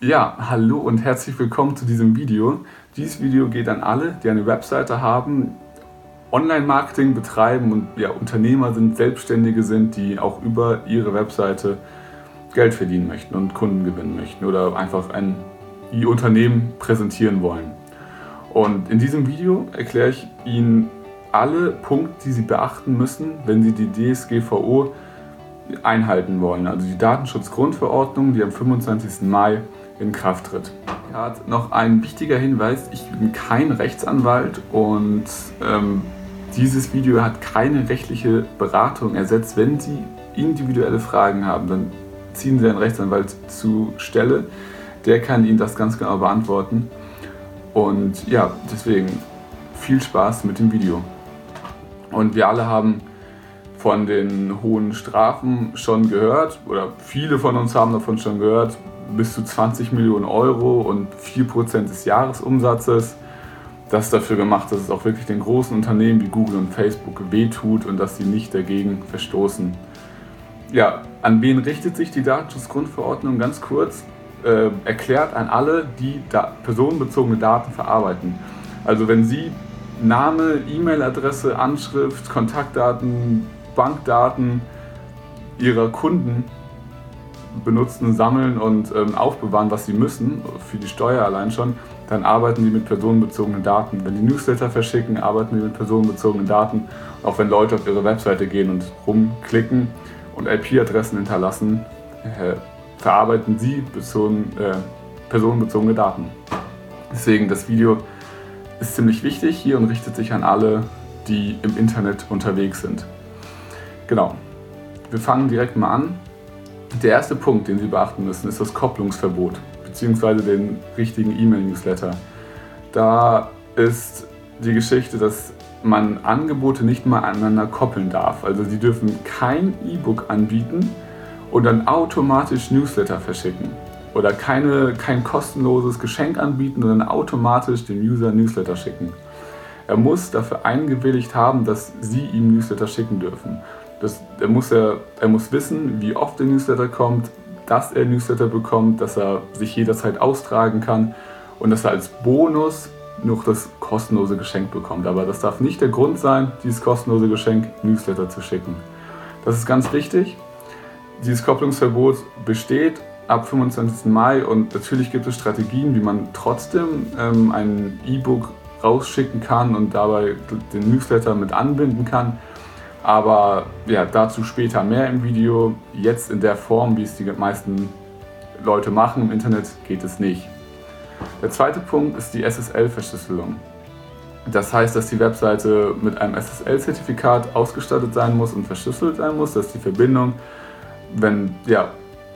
Ja, hallo und herzlich willkommen zu diesem Video. Dieses Video geht an alle, die eine Webseite haben, Online-Marketing betreiben und ja, Unternehmer sind, Selbstständige sind, die auch über ihre Webseite Geld verdienen möchten und Kunden gewinnen möchten oder einfach ein ihr Unternehmen präsentieren wollen. Und in diesem Video erkläre ich Ihnen alle Punkte, die Sie beachten müssen, wenn Sie die DSGVO einhalten wollen. Also die Datenschutzgrundverordnung, die am 25. Mai in Kraft tritt. Ja, noch ein wichtiger Hinweis, ich bin kein Rechtsanwalt und ähm, dieses Video hat keine rechtliche Beratung ersetzt. Wenn Sie individuelle Fragen haben, dann ziehen Sie einen Rechtsanwalt zu Stelle. Der kann Ihnen das ganz genau beantworten. Und ja, deswegen viel Spaß mit dem Video. Und wir alle haben von den hohen Strafen schon gehört, oder viele von uns haben davon schon gehört, bis zu 20 Millionen Euro und 4% des Jahresumsatzes. Das ist dafür gemacht, dass es auch wirklich den großen Unternehmen wie Google und Facebook wehtut und dass sie nicht dagegen verstoßen. Ja, an wen richtet sich die Datenschutzgrundverordnung? Ganz kurz äh, erklärt an alle, die da personenbezogene Daten verarbeiten. Also wenn Sie Name, E-Mail-Adresse, Anschrift, Kontaktdaten, Bankdaten Ihrer Kunden benutzen, sammeln und ähm, aufbewahren, was sie müssen, für die Steuer allein schon, dann arbeiten die mit personenbezogenen Daten. Wenn die Newsletter verschicken, arbeiten die mit personenbezogenen Daten. Auch wenn Leute auf ihre Webseite gehen und rumklicken und IP-Adressen hinterlassen, äh, verarbeiten sie bezogen, äh, personenbezogene Daten. Deswegen das Video ist ziemlich wichtig hier und richtet sich an alle, die im Internet unterwegs sind. Genau. Wir fangen direkt mal an. Der erste Punkt, den Sie beachten müssen, ist das Kopplungsverbot bzw. den richtigen E-Mail-Newsletter. Da ist die Geschichte, dass man Angebote nicht mal aneinander koppeln darf. Also Sie dürfen kein E-Book anbieten und dann automatisch Newsletter verschicken. Oder keine, kein kostenloses Geschenk anbieten und dann automatisch dem User Newsletter schicken. Er muss dafür eingewilligt haben, dass Sie ihm Newsletter schicken dürfen. Das, er, muss ja, er muss wissen, wie oft der Newsletter kommt, dass er Newsletter bekommt, dass er sich jederzeit austragen kann und dass er als Bonus noch das kostenlose Geschenk bekommt. Aber das darf nicht der Grund sein, dieses kostenlose Geschenk Newsletter zu schicken. Das ist ganz wichtig. Dieses Kopplungsverbot besteht ab 25. Mai und natürlich gibt es Strategien, wie man trotzdem ähm, ein E-Book rausschicken kann und dabei den Newsletter mit anbinden kann. Aber ja, dazu später mehr im Video. Jetzt in der Form, wie es die meisten Leute machen im Internet, geht es nicht. Der zweite Punkt ist die SSL-Verschlüsselung. Das heißt, dass die Webseite mit einem SSL-Zertifikat ausgestattet sein muss und verschlüsselt sein muss, dass die Verbindung, wenn ja,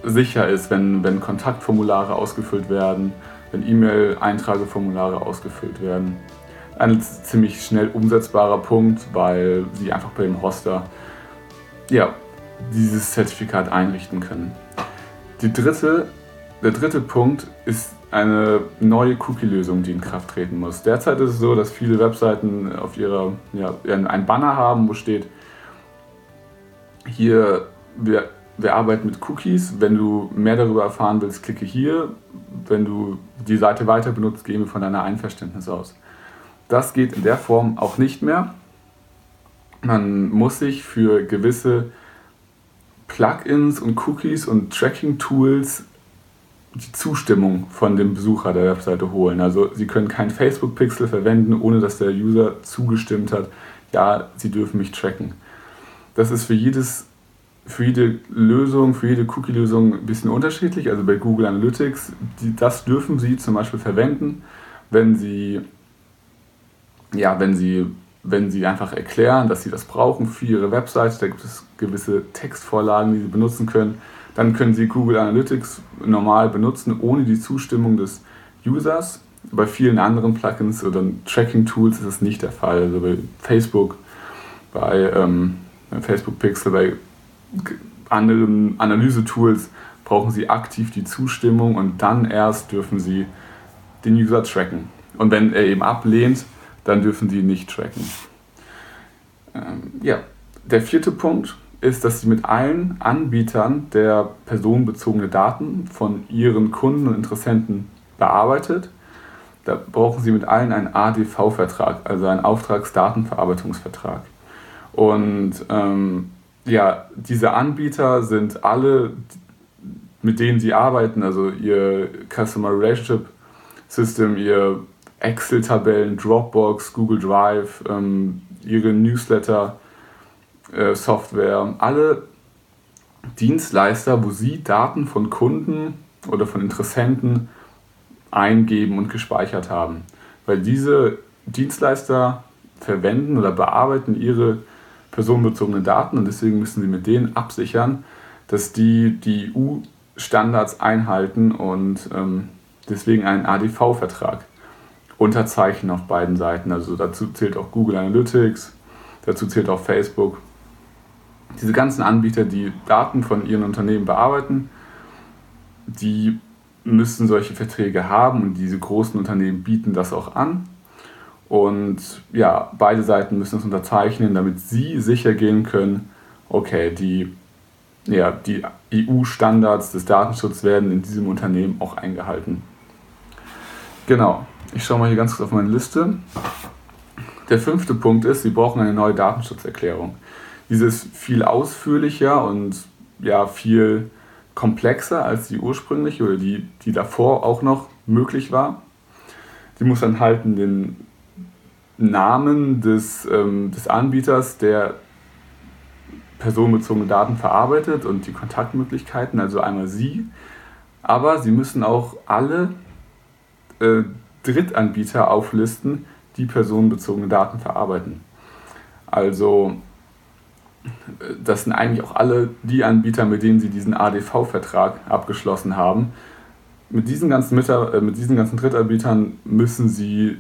sicher ist, wenn, wenn Kontaktformulare ausgefüllt werden, wenn E-Mail-Eintrageformulare ausgefüllt werden ein ziemlich schnell umsetzbarer Punkt, weil sie einfach bei dem Hoster ja, dieses Zertifikat einrichten können. Die dritte, der dritte Punkt ist eine neue Cookie-Lösung, die in Kraft treten muss. Derzeit ist es so, dass viele Webseiten auf ihrer ja, ein Banner haben, wo steht, hier, wir, wir arbeiten mit Cookies. Wenn du mehr darüber erfahren willst, klicke hier. Wenn du die Seite weiter benutzt, gehen wir von deiner Einverständnis aus. Das geht in der Form auch nicht mehr. Man muss sich für gewisse Plugins und Cookies und Tracking-Tools die Zustimmung von dem Besucher der Webseite holen. Also Sie können kein Facebook-Pixel verwenden, ohne dass der User zugestimmt hat, ja, Sie dürfen mich tracken. Das ist für, jedes, für jede Lösung, für jede Cookie-Lösung ein bisschen unterschiedlich. Also bei Google Analytics, die, das dürfen Sie zum Beispiel verwenden, wenn Sie ja, wenn sie, wenn sie einfach erklären, dass sie das brauchen für ihre Webseite, da gibt es gewisse Textvorlagen, die sie benutzen können, dann können sie Google Analytics normal benutzen, ohne die Zustimmung des Users. Bei vielen anderen Plugins oder Tracking-Tools ist das nicht der Fall. Also bei Facebook, bei ähm, Facebook Pixel, bei anderen Analyse-Tools brauchen sie aktiv die Zustimmung und dann erst dürfen sie den User tracken. Und wenn er eben ablehnt, dann dürfen die nicht tracken. Ähm, ja, der vierte Punkt ist, dass sie mit allen Anbietern der personenbezogene Daten von ihren Kunden und Interessenten bearbeitet. Da brauchen sie mit allen einen ADV-Vertrag, also einen Auftragsdatenverarbeitungsvertrag. Und ähm, ja, diese Anbieter sind alle, mit denen sie arbeiten, also ihr Customer Relationship System, ihr Excel-Tabellen, Dropbox, Google Drive, ähm, ihre Newsletter, äh, alle Dienstleister, wo sie Daten von Kunden oder von Interessenten eingeben und gespeichert haben. Weil diese Dienstleister verwenden oder bearbeiten ihre personenbezogenen Daten und deswegen müssen sie mit denen absichern, dass die die EU-Standards einhalten und ähm, deswegen einen ADV-Vertrag unterzeichnen auf beiden Seiten. Also dazu zählt auch Google Analytics, dazu zählt auch Facebook. Diese ganzen Anbieter, die Daten von ihren Unternehmen bearbeiten, die müssen solche Verträge haben und diese großen Unternehmen bieten das auch an. Und ja, beide Seiten müssen es unterzeichnen, damit sie sicher gehen können, okay, die, ja, die EU-Standards des Datenschutzes werden in diesem Unternehmen auch eingehalten. Genau, ich schaue mal hier ganz kurz auf meine Liste. Der fünfte Punkt ist, Sie brauchen eine neue Datenschutzerklärung. Diese ist viel ausführlicher und ja, viel komplexer als die ursprüngliche oder die, die davor auch noch möglich war. Die muss enthalten den Namen des, ähm, des Anbieters, der personenbezogene Daten verarbeitet und die Kontaktmöglichkeiten, also einmal Sie. Aber Sie müssen auch alle äh, Drittanbieter auflisten, die personenbezogene Daten verarbeiten. Also das sind eigentlich auch alle die Anbieter, mit denen sie diesen ADV-Vertrag abgeschlossen haben. Mit diesen, ganzen Mitar äh, mit diesen ganzen Drittanbietern müssen sie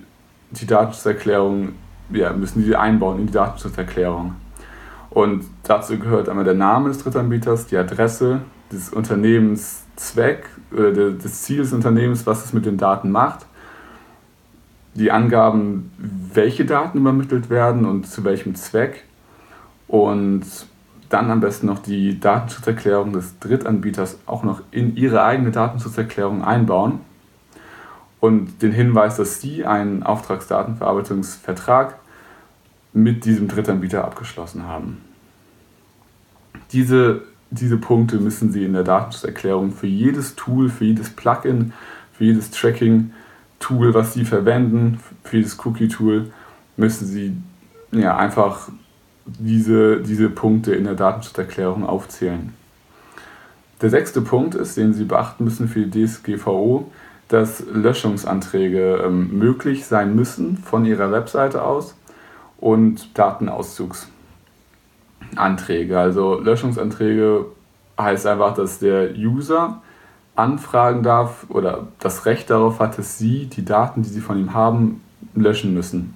die Datenschutzerklärung, ja, müssen die einbauen in die Datenschutzerklärung. Und dazu gehört einmal der Name des Drittanbieters, die Adresse, des Unternehmenszweck oder des Ziels des Unternehmens, was es mit den Daten macht die Angaben, welche Daten übermittelt werden und zu welchem Zweck. Und dann am besten noch die Datenschutzerklärung des Drittanbieters auch noch in ihre eigene Datenschutzerklärung einbauen. Und den Hinweis, dass Sie einen Auftragsdatenverarbeitungsvertrag mit diesem Drittanbieter abgeschlossen haben. Diese, diese Punkte müssen Sie in der Datenschutzerklärung für jedes Tool, für jedes Plugin, für jedes Tracking Tool, was Sie verwenden, für das Cookie-Tool, müssen Sie ja, einfach diese, diese Punkte in der Datenschutzerklärung aufzählen. Der sechste Punkt ist, den Sie beachten müssen für die DSGVO, dass Löschungsanträge ähm, möglich sein müssen von Ihrer Webseite aus und Datenauszuganträge. Also Löschungsanträge heißt einfach, dass der User anfragen darf oder das Recht darauf hat, dass Sie die Daten, die Sie von ihm haben, löschen müssen.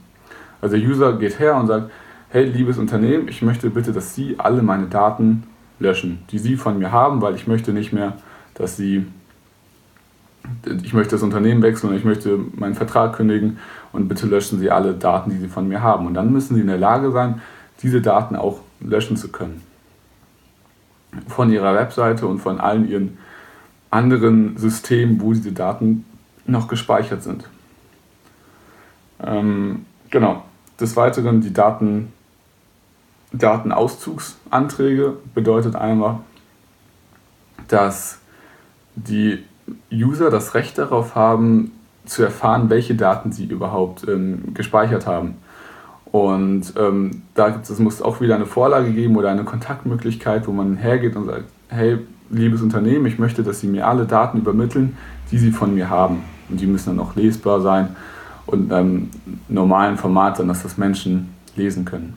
Also der User geht her und sagt, hey liebes Unternehmen, ich möchte bitte, dass Sie alle meine Daten löschen, die Sie von mir haben, weil ich möchte nicht mehr, dass Sie, ich möchte das Unternehmen wechseln ich möchte meinen Vertrag kündigen und bitte löschen Sie alle Daten, die Sie von mir haben. Und dann müssen Sie in der Lage sein, diese Daten auch löschen zu können. Von Ihrer Webseite und von allen Ihren anderen Systemen, wo diese Daten noch gespeichert sind. Ähm, genau. Des Weiteren die Daten, Datenauszugsanträge bedeutet einmal, dass die User das Recht darauf haben, zu erfahren, welche Daten sie überhaupt ähm, gespeichert haben. Und ähm, da gibt es, muss auch wieder eine Vorlage geben oder eine Kontaktmöglichkeit, wo man hergeht und sagt, hey, liebes Unternehmen, ich möchte, dass Sie mir alle Daten übermitteln, die Sie von mir haben. Und die müssen dann auch lesbar sein und im normalen Format sein, dass das Menschen lesen können.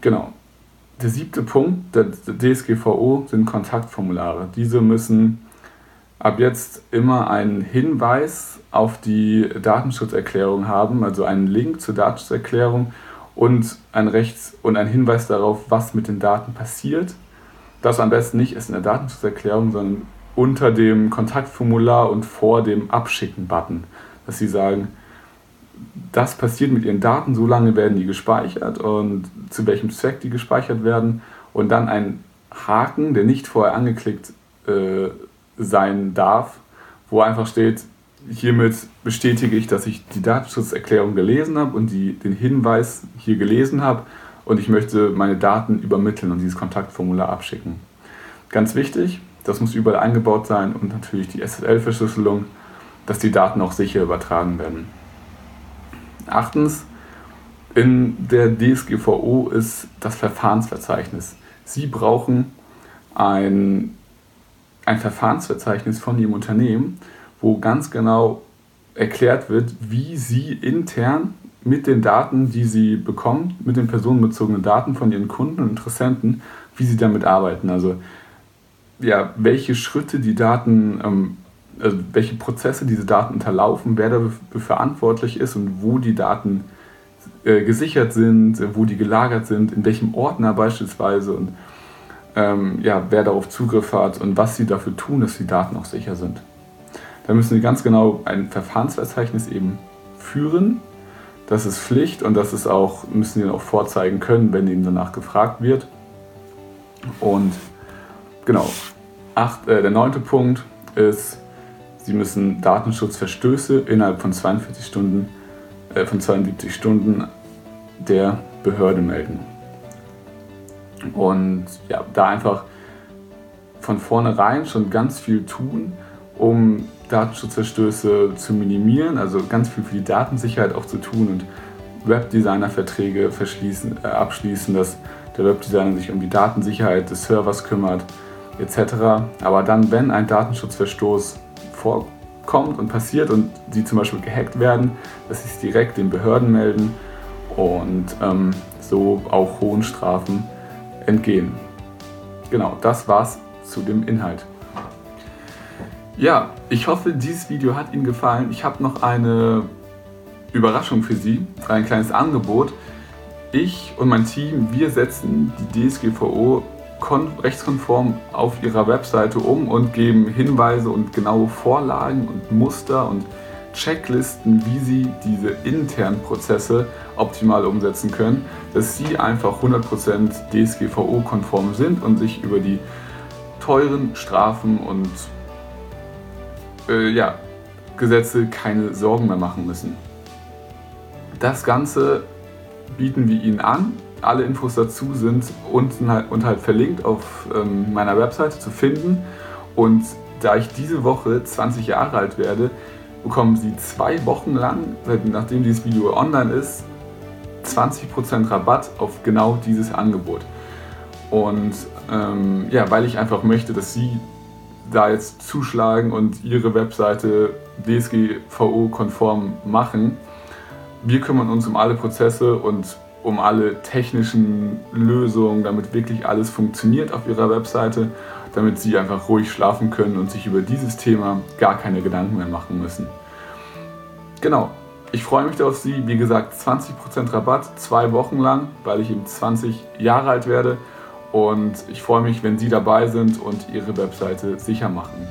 Genau. Der siebte Punkt der DSGVO sind Kontaktformulare. Diese müssen ab jetzt immer einen Hinweis auf die Datenschutzerklärung haben, also einen Link zur Datenschutzerklärung und ein Rechts- und ein Hinweis darauf, was mit den Daten passiert das am besten nicht ist in der Datenschutzerklärung, sondern unter dem Kontaktformular und vor dem Abschicken-Button, dass Sie sagen, das passiert mit ihren Daten, so lange werden die gespeichert und zu welchem Zweck die gespeichert werden. Und dann ein Haken, der nicht vorher angeklickt äh, sein darf, wo einfach steht, hiermit bestätige ich, dass ich die Datenschutzerklärung gelesen habe und die, den Hinweis hier gelesen habe und ich möchte meine Daten übermitteln und dieses Kontaktformular abschicken. Ganz wichtig, das muss überall eingebaut sein und natürlich die SSL-Verschlüsselung, dass die Daten auch sicher übertragen werden. Achtens, in der DSGVO ist das Verfahrensverzeichnis. Sie brauchen ein, ein Verfahrensverzeichnis von Ihrem Unternehmen, wo ganz genau erklärt wird, wie Sie intern mit den Daten, die Sie bekommen, mit den personenbezogenen Daten von Ihren Kunden und Interessenten, wie Sie damit arbeiten. Also ja, welche Schritte die Daten, ähm, also welche Prozesse diese Daten unterlaufen, wer dafür verantwortlich ist und wo die Daten äh, gesichert sind, wo die gelagert sind, in welchem Ordner beispielsweise und ähm, ja, wer darauf Zugriff hat und was sie dafür tun, dass die Daten auch sicher sind. Da müssen sie ganz genau ein Verfahrensverzeichnis eben führen. Das ist Pflicht und das ist auch, müssen sie auch vorzeigen können, wenn ihnen danach gefragt wird. Und genau, acht, äh, der neunte Punkt ist, sie müssen Datenschutzverstöße innerhalb von 42 Stunden, äh, von 72 Stunden der Behörde melden. Und ja, da einfach von vornherein schon ganz viel tun, um Datenschutzverstöße zu minimieren, also ganz viel für die Datensicherheit auch zu tun und Webdesigner-Verträge äh, abschließen, dass der Webdesigner sich um die Datensicherheit des Servers kümmert, etc. Aber dann, wenn ein Datenschutzverstoß vorkommt und passiert und sie zum Beispiel gehackt werden, dass sie es direkt den Behörden melden und ähm, so auch hohen Strafen entgehen. Genau, das war's zu dem Inhalt. Ja, ich hoffe, dieses Video hat Ihnen gefallen. Ich habe noch eine Überraschung für Sie, ein kleines Angebot. Ich und mein Team, wir setzen die DSGVO rechtskonform auf ihrer Webseite um und geben Hinweise und genaue Vorlagen und Muster und Checklisten, wie sie diese internen Prozesse optimal umsetzen können, dass sie einfach 100% DSGVO-konform sind und sich über die teuren Strafen und äh, ja, Gesetze keine Sorgen mehr machen müssen. Das Ganze bieten wir Ihnen an. Alle Infos dazu sind unten halt, und halt verlinkt auf ähm, meiner Webseite zu finden. Und da ich diese Woche 20 Jahre alt werde, bekommen Sie zwei Wochen lang, nachdem dieses Video online ist, 20% Rabatt auf genau dieses Angebot. Und ähm, ja, weil ich einfach möchte, dass Sie da jetzt zuschlagen und Ihre Webseite DSGVO-konform machen. Wir kümmern uns um alle Prozesse und um alle technischen Lösungen, damit wirklich alles funktioniert auf Ihrer Webseite, damit Sie einfach ruhig schlafen können und sich über dieses Thema gar keine Gedanken mehr machen müssen. Genau, ich freue mich auf Sie. Wie gesagt, 20% Rabatt, zwei Wochen lang, weil ich eben 20 Jahre alt werde. Und ich freue mich, wenn Sie dabei sind und Ihre Webseite sicher machen.